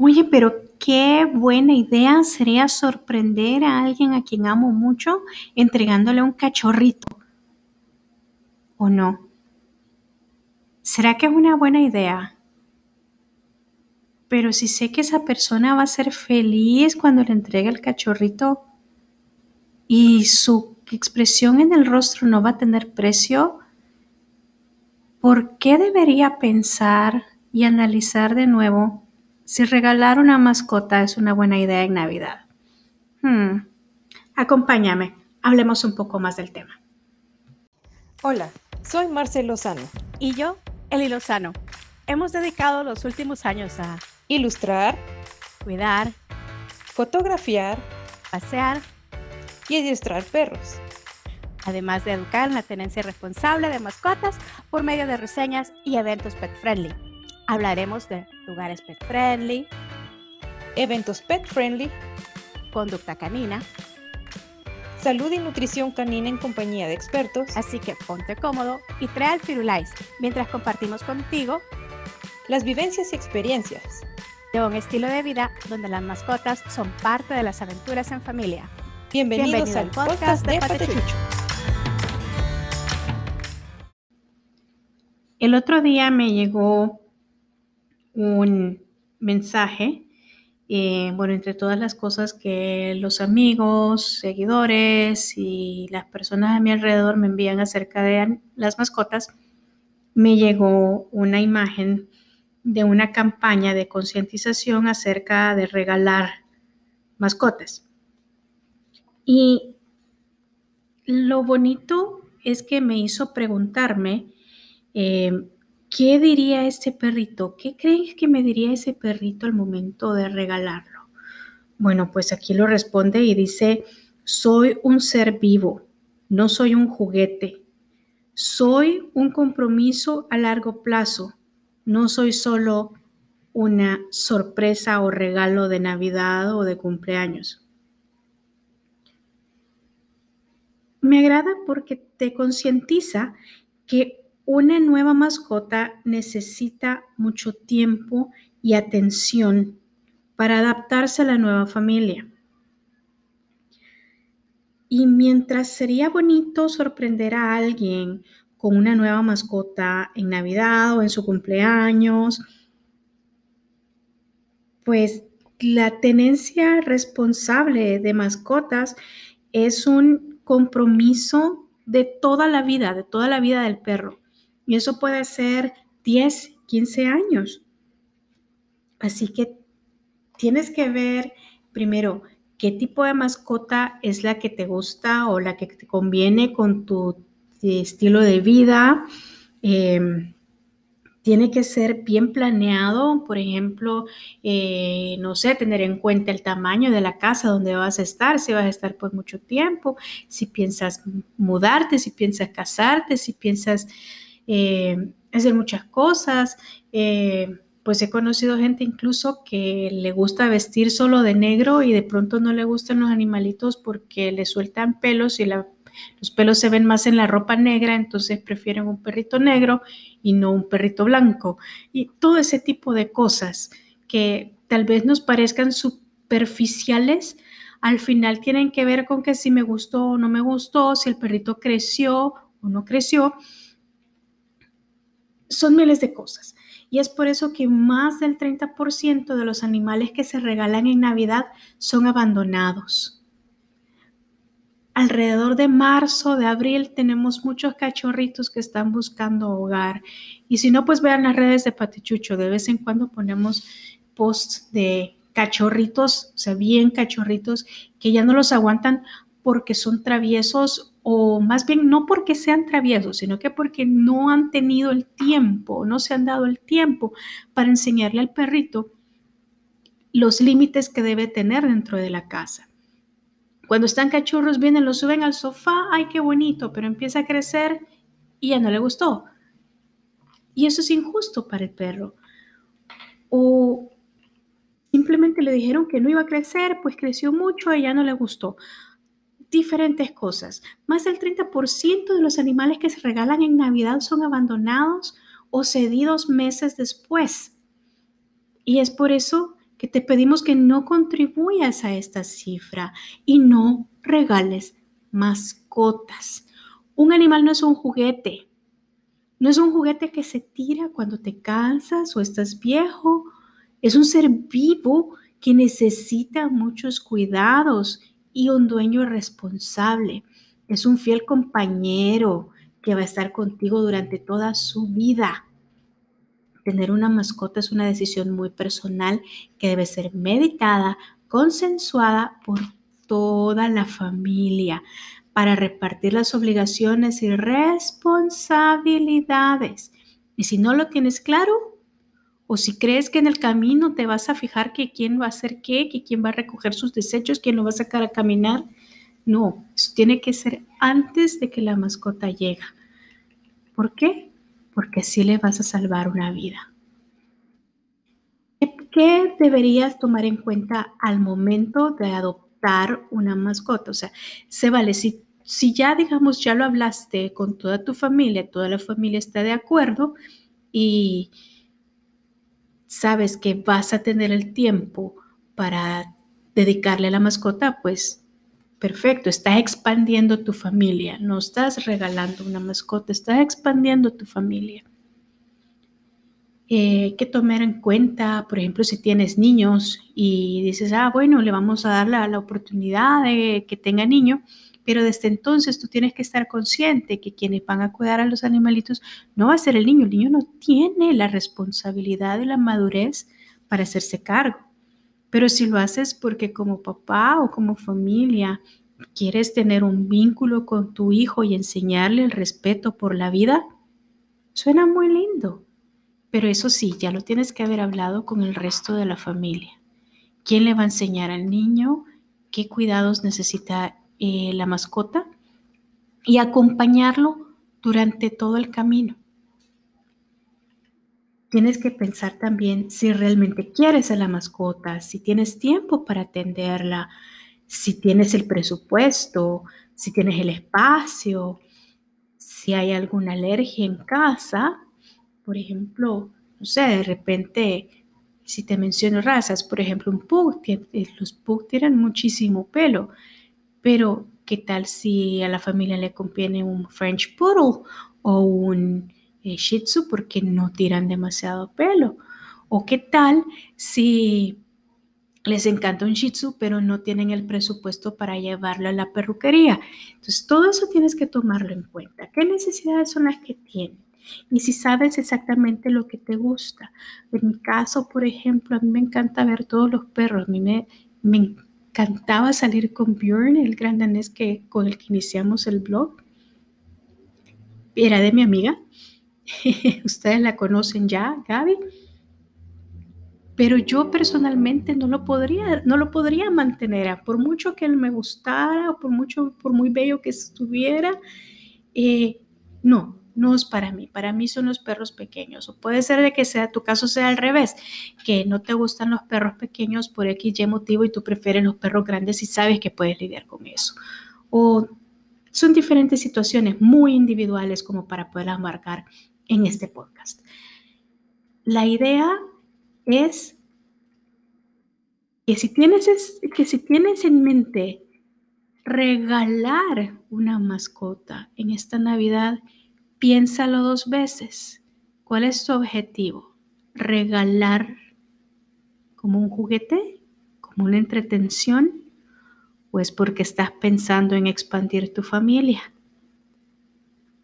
Oye, pero qué buena idea sería sorprender a alguien a quien amo mucho entregándole un cachorrito. ¿O no? ¿Será que es una buena idea? Pero si sé que esa persona va a ser feliz cuando le entregue el cachorrito y su expresión en el rostro no va a tener precio, ¿por qué debería pensar y analizar de nuevo si regalar una mascota es una buena idea en Navidad. Hmm. Acompáñame, hablemos un poco más del tema. Hola, soy Marcel Lozano. Y yo, Eli Lozano. Hemos dedicado los últimos años a ilustrar, cuidar, fotografiar, pasear y adiestrar perros. Además de educar en la tenencia responsable de mascotas por medio de reseñas y eventos pet friendly. Hablaremos de lugares pet friendly, eventos pet friendly, conducta canina, salud y nutrición canina en compañía de expertos. Así que ponte cómodo y trae al Firulais mientras compartimos contigo las vivencias y experiencias de un estilo de vida donde las mascotas son parte de las aventuras en familia. Bienvenidos, al, podcast, de Patechucho. El otro día me llegó un mensaje, eh, bueno, entre todas las cosas que los amigos, seguidores y las personas a mi alrededor me envían acerca de las mascotas, me llegó una imagen de una campaña de concientización acerca de regalar mascotas. Y lo bonito es que me hizo preguntarme eh, ¿Qué diría ese perrito? ¿Qué crees que me diría ese perrito al momento de regalarlo? Bueno, pues aquí lo responde y dice, soy un ser vivo, no soy un juguete. Soy un compromiso a largo plazo, no soy solo una sorpresa o regalo de Navidad o de cumpleaños. Me agrada porque te concientiza que una nueva mascota necesita mucho tiempo y atención para adaptarse a la nueva familia. Y mientras sería bonito sorprender a alguien con una nueva mascota en Navidad o en su cumpleaños, pues la tenencia responsable de mascotas es un compromiso de toda la vida, de toda la vida del perro. Y eso puede ser 10, 15 años. Así que tienes que ver primero qué tipo de mascota es la que te gusta o la que te conviene con tu estilo de vida. Em, tiene que ser bien planeado, por ejemplo, eh, no sé, tener en cuenta el tamaño de la casa donde vas a estar, si vas a estar por mucho tiempo, si piensas mudarte, si piensas casarte, si piensas eh, hacer muchas cosas. Eh, pues he conocido gente incluso que le gusta vestir solo de negro y de pronto no le gustan los animalitos porque le sueltan pelos y los pelos se ven más en la ropa negra, entonces prefieren un perrito negro y no un perrito blanco. Y todo ese tipo de cosas que tal vez nos parezcan superficiales, al final tienen que ver con que si me gustó o no me gustó, si el perrito creció o no creció son miles de cosas. Y es por eso que más del 30% de los animales que se regalan en Navidad son abandonados. Alrededor de marzo, de abril, tenemos muchos cachorritos que están buscando hogar. Y si no, pues vean las redes de Patichucho. De vez en cuando ponemos posts de cachorritos, o sea, bien cachorritos, que ya no los aguantan porque son traviesos o más bien no porque sean traviesos, sino que porque no han tenido el tiempo, no se han dado el tiempo para enseñarle al perrito los límites que debe tener dentro de la casa. Cuando están cachorros, vienen, lo suben al sofá, ay, qué bonito, pero empieza a crecer y ya no le gustó. Y eso es injusto para el perro. O simplemente le dijeron que no iba a crecer, pues creció mucho y ya no le gustó diferentes cosas. Más del 30% de los animales que se regalan en Navidad son abandonados o cedidos meses después. Y es por eso que te pedimos que no contribuyas a esta cifra y no regales mascotas. Un animal no es un juguete. No es un juguete que se tira cuando te cansas o estás viejo. Es un ser vivo que necesita muchos cuidados y un dueño responsable. Es un fiel compañero que va a estar contigo durante toda su vida. Tener una mascota es una decisión muy personal que debe ser meditada, consensuada por toda la familia para repartir las obligaciones y responsabilidades. Y si no lo tienes claro, o si crees que en el camino te vas a fijar que quién va a hacer qué, que quién va a recoger sus desechos, quién lo va a sacar a caminar, no, eso tiene que ser antes de que la mascota llega. ¿Por qué? Porque así le vas a salvar una vida. ¿Qué deberías tomar en cuenta al momento de adoptar una mascota? O sea, se vale, si, si ya, digamos, ya lo hablaste con toda tu familia, toda la familia está de acuerdo y sabes que vas a tener el tiempo para dedicarle a la mascota, pues perfecto, estás expandiendo tu familia, no estás regalando una mascota, estás expandiendo tu familia. Eh, que tomar en cuenta, por ejemplo, si tienes niños y dices, ah, bueno, le vamos a dar la, la oportunidad de que tenga niño, pero desde entonces tú tienes que estar consciente que quienes van a cuidar a los animalitos no va a ser el niño, el niño no tiene la responsabilidad de la madurez para hacerse cargo. Pero si lo haces porque como papá o como familia quieres tener un vínculo con tu hijo y enseñarle el respeto por la vida, suena muy lindo. Pero eso sí, ya lo tienes que haber hablado con el resto de la familia. ¿Quién le va a enseñar al niño? ¿Qué cuidados necesita eh, la mascota? Y acompañarlo durante todo el camino. Tienes que pensar también si realmente quieres a la mascota, si tienes tiempo para atenderla, si tienes el presupuesto, si tienes el espacio, si hay alguna alergia en casa, por ejemplo, no sé, de repente, si te menciono razas, por ejemplo, un pug, eh, los pug tienen muchísimo pelo, pero ¿qué tal si a la familia le conviene un French Poodle o un eh, Shih Tzu porque no tiran demasiado pelo? ¿O qué tal si les encanta un Shih Tzu pero no tienen el presupuesto para llevarlo a la perruquería? Entonces, todo eso tienes que tomarlo en cuenta. ¿Qué necesidades son las que tienen? y si sabes exactamente lo que te gusta. En mi caso, por ejemplo, a mí me encanta ver todos los perros. A mí me, encantaba salir con Björn, el gran danés que, con el que iniciamos el blog. Era de mi amiga. Ustedes la conocen ya, Gaby. Pero yo personalmente no lo podría, no lo podría mantener, por mucho que él me gustara, por mucho, por muy bello que estuviera, eh, no, no es para mí, para mí son los perros pequeños. O puede ser de que sea tu caso sea al revés, que no te gustan los perros pequeños por X y motivo y tú prefieres los perros grandes y sabes que puedes lidiar con eso. O son diferentes situaciones muy individuales como para poderlas marcar en este podcast. La idea es que si tienes, que si tienes en mente regalar una mascota en esta Navidad, Piénsalo dos veces. ¿Cuál es tu objetivo? ¿Regalar como un juguete? ¿Como una entretención? ¿O es porque estás pensando en expandir tu familia?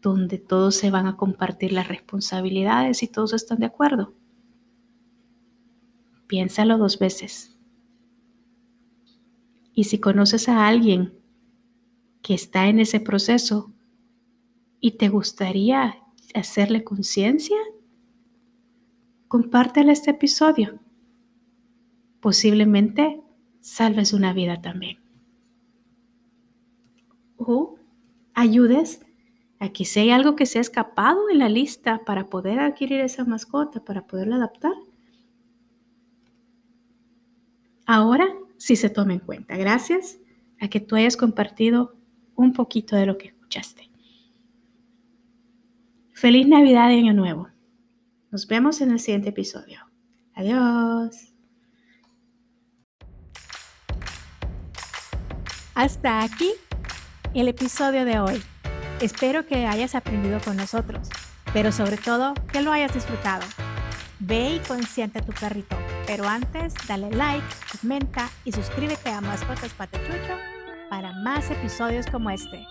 Donde todos se van a compartir las responsabilidades y todos están de acuerdo. Piénsalo dos veces. Y si conoces a alguien que está en ese proceso, y te gustaría hacerle conciencia, compártele este episodio. Posiblemente salves una vida también. O ayudes a que si hay algo que se ha escapado en la lista para poder adquirir esa mascota, para poderla adaptar. Ahora sí se toma en cuenta. Gracias a que tú hayas compartido un poquito de lo que escuchaste. Feliz Navidad y Año Nuevo. Nos vemos en el siguiente episodio. Adiós. Hasta aquí el episodio de hoy. Espero que hayas aprendido con nosotros, pero sobre todo que lo hayas disfrutado. Ve y consiente tu perrito, pero antes dale like, comenta y suscríbete a Mascotas Patachucho para más episodios como este.